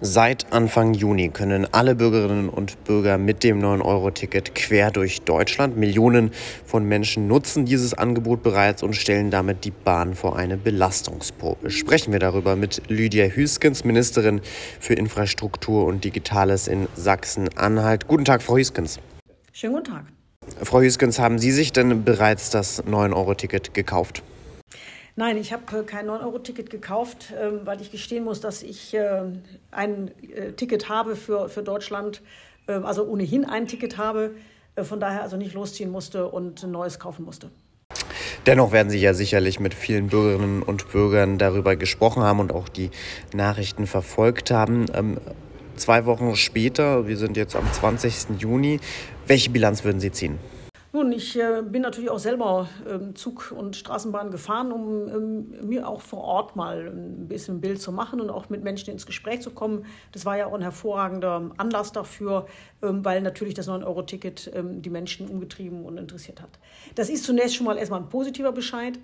Seit Anfang Juni können alle Bürgerinnen und Bürger mit dem 9-Euro-Ticket quer durch Deutschland. Millionen von Menschen nutzen dieses Angebot bereits und stellen damit die Bahn vor eine Belastungsprobe. Sprechen wir darüber mit Lydia Hüskens, Ministerin für Infrastruktur und Digitales in Sachsen-Anhalt. Guten Tag, Frau Hüskens. Schönen guten Tag. Frau Hüskens, haben Sie sich denn bereits das 9-Euro-Ticket gekauft? Nein, ich habe äh, kein 9-Euro-Ticket gekauft, ähm, weil ich gestehen muss, dass ich äh, ein äh, Ticket habe für, für Deutschland, also ohnehin ein Ticket habe, von daher also nicht losziehen musste und ein neues kaufen musste. Dennoch werden Sie ja sicherlich mit vielen Bürgerinnen und Bürgern darüber gesprochen haben und auch die Nachrichten verfolgt haben. Ähm, zwei Wochen später, wir sind jetzt am 20. Juni, welche Bilanz würden Sie ziehen? Nun, ich äh, bin natürlich auch selber ähm, Zug und Straßenbahn gefahren, um ähm, mir auch vor Ort mal ein bisschen ein Bild zu machen und auch mit Menschen ins Gespräch zu kommen. Das war ja auch ein hervorragender Anlass dafür, ähm, weil natürlich das 9-Euro-Ticket ähm, die Menschen umgetrieben und interessiert hat. Das ist zunächst schon mal erstmal ein positiver Bescheid.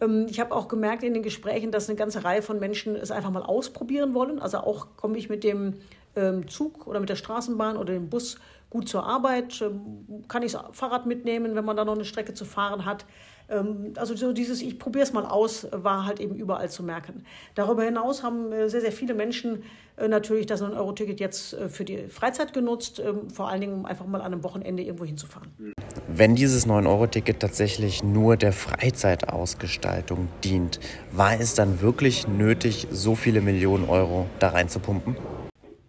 Ähm, ich habe auch gemerkt in den Gesprächen, dass eine ganze Reihe von Menschen es einfach mal ausprobieren wollen. Also auch komme ich mit dem ähm, Zug oder mit der Straßenbahn oder dem Bus gut zur Arbeit, ähm, kann ich das Fahrrad mitnehmen, wenn man da noch eine Strecke zu fahren hat. Ähm, also so dieses Ich probiere es mal aus, war halt eben überall zu merken. Darüber hinaus haben äh, sehr, sehr viele Menschen äh, natürlich das 9-Euro-Ticket jetzt äh, für die Freizeit genutzt, vor allen Dingen um einfach mal an einem Wochenende irgendwo hinzufahren. Wenn dieses 9-Euro-Ticket tatsächlich nur der Freizeitausgestaltung dient, war es dann wirklich nötig, so viele Millionen Euro da reinzupumpen?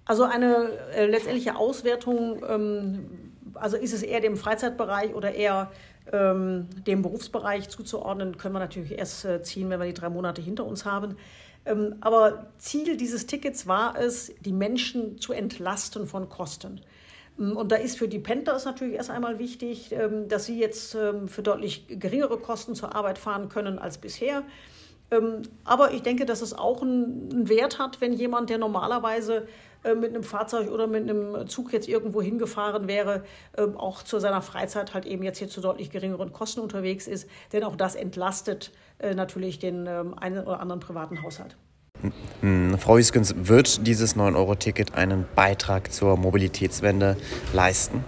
Also eine äh, letztendliche Auswertung, ähm, also ist es eher dem Freizeitbereich oder eher ähm, dem Berufsbereich zuzuordnen, können wir natürlich erst äh, ziehen, wenn wir die drei Monate hinter uns haben. Ähm, aber Ziel dieses Tickets war es, die Menschen zu entlasten von Kosten. Ähm, und da ist für die Pendler natürlich erst einmal wichtig, ähm, dass sie jetzt ähm, für deutlich geringere Kosten zur Arbeit fahren können als bisher. Aber ich denke, dass es auch einen Wert hat, wenn jemand, der normalerweise äh, mit einem Fahrzeug oder mit einem Zug jetzt irgendwo hingefahren wäre, ähm, auch zu seiner Freizeit halt eben jetzt hier zu deutlich geringeren Kosten unterwegs ist. Denn auch das entlastet äh, natürlich den ähm, einen oder anderen privaten Haushalt. Hm, Frau Hüskens, wird dieses 9-Euro-Ticket einen Beitrag zur Mobilitätswende leisten?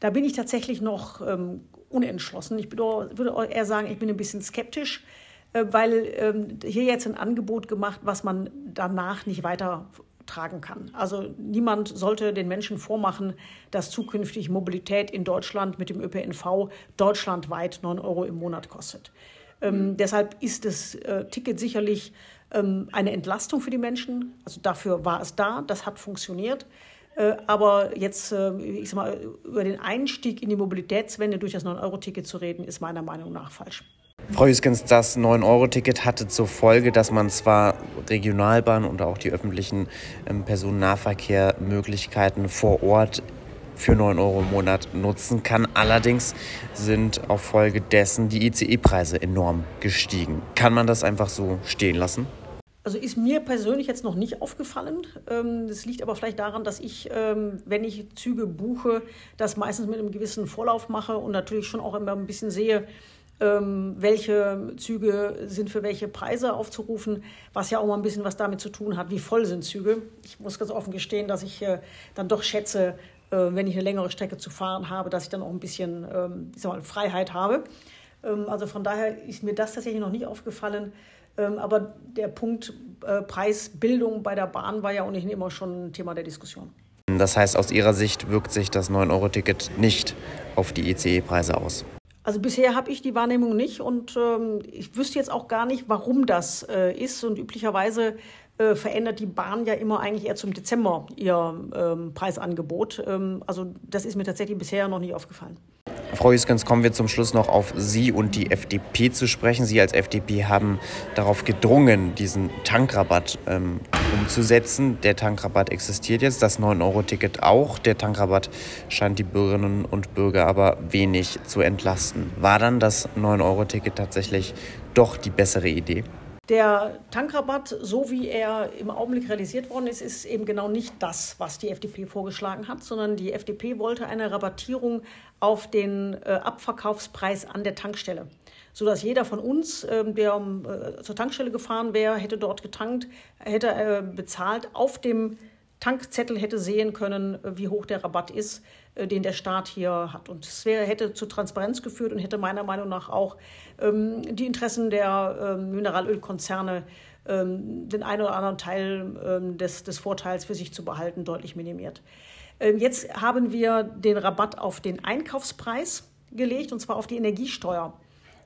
Da bin ich tatsächlich noch ähm, unentschlossen. Ich würde eher sagen, ich bin ein bisschen skeptisch, weil ähm, hier jetzt ein Angebot gemacht, was man danach nicht weiter tragen kann. Also niemand sollte den Menschen vormachen, dass zukünftig Mobilität in Deutschland mit dem ÖPNV deutschlandweit 9 Euro im Monat kostet. Ähm, deshalb ist das äh, Ticket sicherlich ähm, eine Entlastung für die Menschen. Also dafür war es da, das hat funktioniert. Äh, aber jetzt, äh, ich sag mal, über den Einstieg in die Mobilitätswende durch das 9-Euro-Ticket zu reden, ist meiner Meinung nach falsch. Frau Hüskens, das 9-Euro-Ticket hatte zur Folge, dass man zwar Regionalbahn und auch die öffentlichen ähm, Personennahverkehrmöglichkeiten vor Ort für 9 Euro im Monat nutzen kann. Allerdings sind auf Folge dessen die ICE-Preise enorm gestiegen. Kann man das einfach so stehen lassen? Also ist mir persönlich jetzt noch nicht aufgefallen. Ähm, das liegt aber vielleicht daran, dass ich, ähm, wenn ich Züge buche, das meistens mit einem gewissen Vorlauf mache und natürlich schon auch immer ein bisschen sehe, welche Züge sind für welche Preise aufzurufen, was ja auch mal ein bisschen was damit zu tun hat, wie voll sind Züge. Ich muss ganz offen gestehen, dass ich äh, dann doch schätze, äh, wenn ich eine längere Strecke zu fahren habe, dass ich dann auch ein bisschen ähm, ich sag mal, Freiheit habe. Ähm, also von daher ist mir das tatsächlich noch nicht aufgefallen. Ähm, aber der Punkt äh, Preisbildung bei der Bahn war ja ohnehin immer schon ein Thema der Diskussion. Das heißt, aus Ihrer Sicht wirkt sich das 9-Euro-Ticket nicht auf die ICE-Preise aus? Also bisher habe ich die Wahrnehmung nicht und ähm, ich wüsste jetzt auch gar nicht, warum das äh, ist. Und üblicherweise äh, verändert die Bahn ja immer eigentlich eher zum Dezember ihr ähm, Preisangebot. Ähm, also das ist mir tatsächlich bisher noch nicht aufgefallen. Frau Hüskens, kommen wir zum Schluss noch auf Sie und die FDP zu sprechen. Sie als FDP haben darauf gedrungen, diesen Tankrabatt ähm, umzusetzen. Der Tankrabatt existiert jetzt, das 9-Euro-Ticket auch. Der Tankrabatt scheint die Bürgerinnen und Bürger aber wenig zu entlasten. War dann das 9-Euro-Ticket tatsächlich doch die bessere Idee? Der Tankrabatt, so wie er im Augenblick realisiert worden ist, ist eben genau nicht das, was die FDP vorgeschlagen hat, sondern die FDP wollte eine Rabattierung auf den äh, Abverkaufspreis an der Tankstelle, sodass jeder von uns, äh, der um, äh, zur Tankstelle gefahren wäre, hätte dort getankt, hätte äh, bezahlt, auf dem Tankzettel hätte sehen können, äh, wie hoch der Rabatt ist, den der Staat hier hat. Und es wäre, hätte zu Transparenz geführt und hätte meiner Meinung nach auch ähm, die Interessen der ähm, Mineralölkonzerne, ähm, den einen oder anderen Teil ähm, des, des Vorteils für sich zu behalten, deutlich minimiert. Ähm, jetzt haben wir den Rabatt auf den Einkaufspreis gelegt, und zwar auf die Energiesteuer.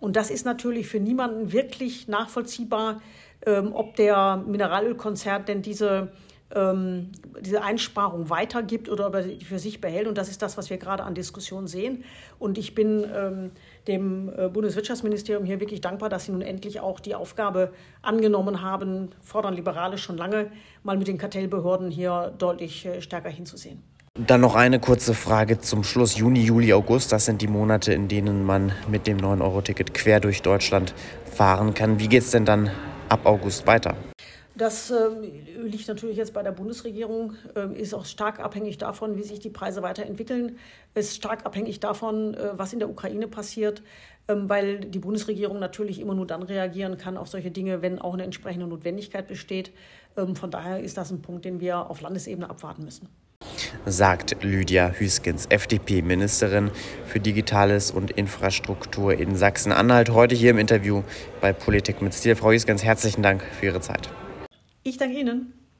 Und das ist natürlich für niemanden wirklich nachvollziehbar, ähm, ob der Mineralölkonzern denn diese ähm, diese Einsparung weitergibt oder ob er für sich behält. Und das ist das, was wir gerade an Diskussionen sehen. Und ich bin ähm, dem äh, Bundeswirtschaftsministerium hier wirklich dankbar, dass sie nun endlich auch die Aufgabe angenommen haben, fordern Liberale schon lange, mal mit den Kartellbehörden hier deutlich äh, stärker hinzusehen. Dann noch eine kurze Frage zum Schluss. Juni, Juli, August, das sind die Monate, in denen man mit dem 9-Euro-Ticket quer durch Deutschland fahren kann. Wie geht es denn dann ab August weiter? Das äh, liegt natürlich jetzt bei der Bundesregierung, äh, ist auch stark abhängig davon, wie sich die Preise weiterentwickeln, ist stark abhängig davon, äh, was in der Ukraine passiert, ähm, weil die Bundesregierung natürlich immer nur dann reagieren kann auf solche Dinge, wenn auch eine entsprechende Notwendigkeit besteht. Ähm, von daher ist das ein Punkt, den wir auf Landesebene abwarten müssen sagt Lydia Hüskens, FDP-Ministerin für Digitales und Infrastruktur in Sachsen-Anhalt, heute hier im Interview bei Politik mit Stil. Frau Hüskens, herzlichen Dank für Ihre Zeit. Ich danke Ihnen.